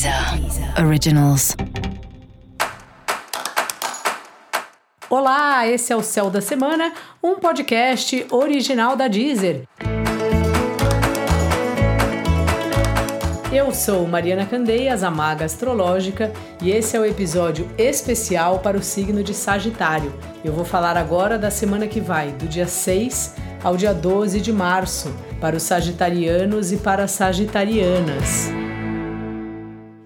Deezer Originals. Olá, esse é o Céu da Semana, um podcast original da Deezer. Eu sou Mariana Candeias, a maga astrológica, e esse é o episódio especial para o signo de Sagitário. Eu vou falar agora da semana que vai, do dia 6 ao dia 12 de março, para os sagitarianos e para as sagitarianas.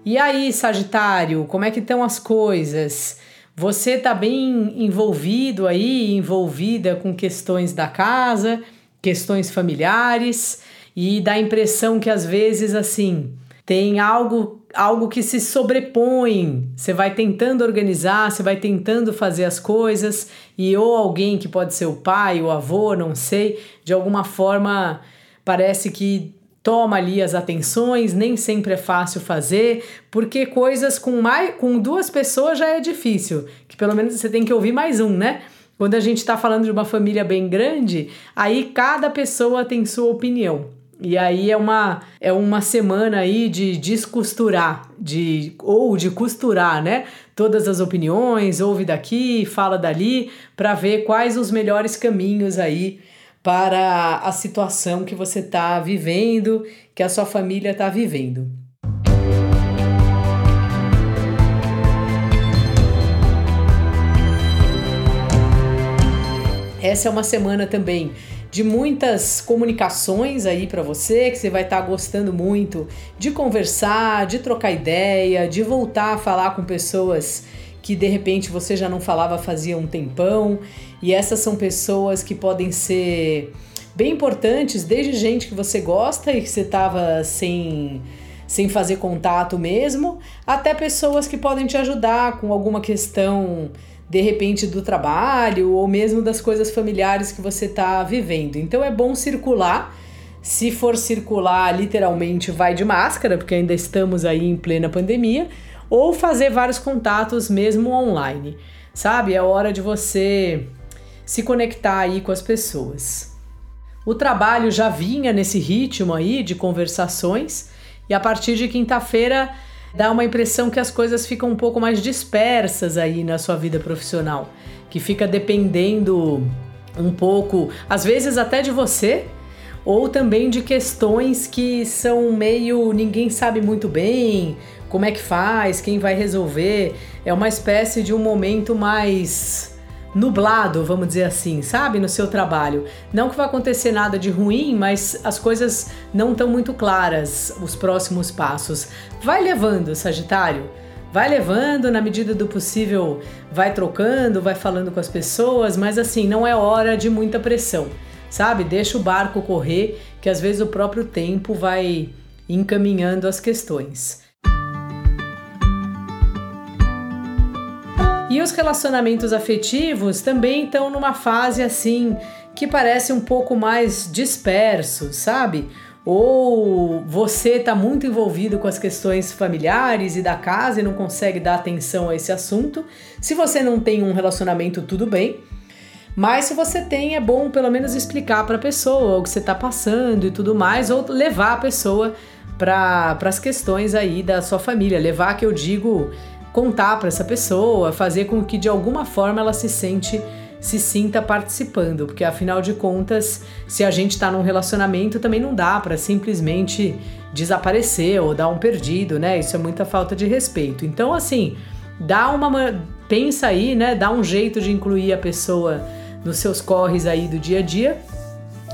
E aí, Sagitário, como é que estão as coisas? Você está bem envolvido aí, envolvida com questões da casa, questões familiares e dá a impressão que às vezes assim tem algo algo que se sobrepõe. Você vai tentando organizar, você vai tentando fazer as coisas e ou alguém que pode ser o pai, o avô, não sei, de alguma forma parece que toma ali as atenções, nem sempre é fácil fazer, porque coisas com mais com duas pessoas já é difícil, que pelo menos você tem que ouvir mais um, né? Quando a gente está falando de uma família bem grande, aí cada pessoa tem sua opinião. E aí é uma, é uma semana aí de descosturar, de, ou de costurar, né? Todas as opiniões, ouve daqui, fala dali, para ver quais os melhores caminhos aí para a situação que você está vivendo, que a sua família está vivendo. Essa é uma semana também de muitas comunicações aí para você, que você vai estar tá gostando muito de conversar, de trocar ideia, de voltar a falar com pessoas que de repente você já não falava fazia um tempão. E essas são pessoas que podem ser bem importantes, desde gente que você gosta e que você estava sem sem fazer contato mesmo, até pessoas que podem te ajudar com alguma questão de repente do trabalho ou mesmo das coisas familiares que você está vivendo. Então é bom circular. Se for circular, literalmente vai de máscara, porque ainda estamos aí em plena pandemia, ou fazer vários contatos mesmo online. Sabe? É hora de você se conectar aí com as pessoas. O trabalho já vinha nesse ritmo aí de conversações e a partir de quinta-feira dá uma impressão que as coisas ficam um pouco mais dispersas aí na sua vida profissional, que fica dependendo um pouco, às vezes até de você, ou também de questões que são meio ninguém sabe muito bem como é que faz, quem vai resolver. É uma espécie de um momento mais nublado, vamos dizer assim, sabe, no seu trabalho. Não que vai acontecer nada de ruim, mas as coisas não estão muito claras, os próximos passos. Vai levando, Sagitário. Vai levando, na medida do possível, vai trocando, vai falando com as pessoas, mas assim, não é hora de muita pressão, sabe? Deixa o barco correr, que às vezes o próprio tempo vai encaminhando as questões. E os relacionamentos afetivos também estão numa fase assim que parece um pouco mais disperso, sabe? Ou você está muito envolvido com as questões familiares e da casa e não consegue dar atenção a esse assunto. Se você não tem um relacionamento, tudo bem. Mas se você tem, é bom pelo menos explicar para a pessoa o que você está passando e tudo mais, ou levar a pessoa para as questões aí da sua família. Levar, que eu digo, contar para essa pessoa, fazer com que de alguma forma ela se sente se sinta participando, porque afinal de contas, se a gente está num relacionamento, também não dá para simplesmente desaparecer ou dar um perdido, né? Isso é muita falta de respeito. Então, assim, dá uma pensa aí, né? Dá um jeito de incluir a pessoa nos seus corres aí do dia a dia.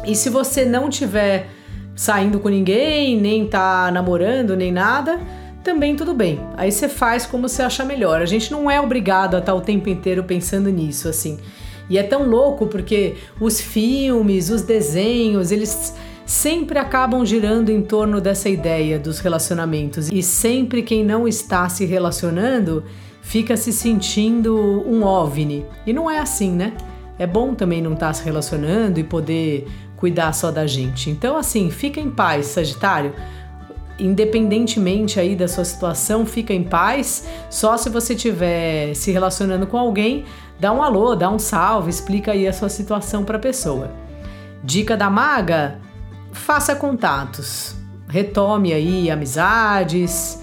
E se você não tiver saindo com ninguém, nem tá namorando, nem nada, também tudo bem. Aí você faz como você achar melhor. A gente não é obrigado a estar o tempo inteiro pensando nisso, assim. E é tão louco porque os filmes, os desenhos, eles sempre acabam girando em torno dessa ideia dos relacionamentos. E sempre quem não está se relacionando fica se sentindo um ovni. E não é assim, né? É bom também não estar se relacionando e poder cuidar só da gente. Então, assim, fica em paz, Sagitário independentemente aí da sua situação, fica em paz. Só se você estiver se relacionando com alguém, dá um alô, dá um salve, explica aí a sua situação para a pessoa. Dica da maga: faça contatos, retome aí amizades,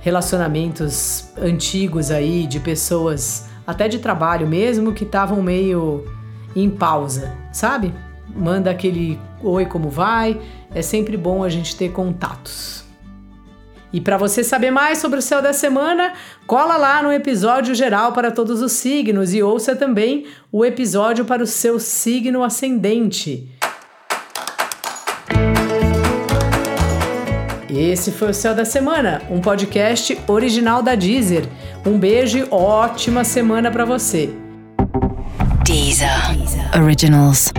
relacionamentos antigos aí de pessoas até de trabalho mesmo que estavam meio em pausa, sabe? Manda aquele oi como vai. É sempre bom a gente ter contatos. E para você saber mais sobre o céu da semana, cola lá no episódio geral para todos os signos e ouça também o episódio para o seu signo ascendente. Esse foi o Céu da Semana, um podcast original da Deezer. Um beijo e ótima semana para você. Deezer. Deezer. Originals.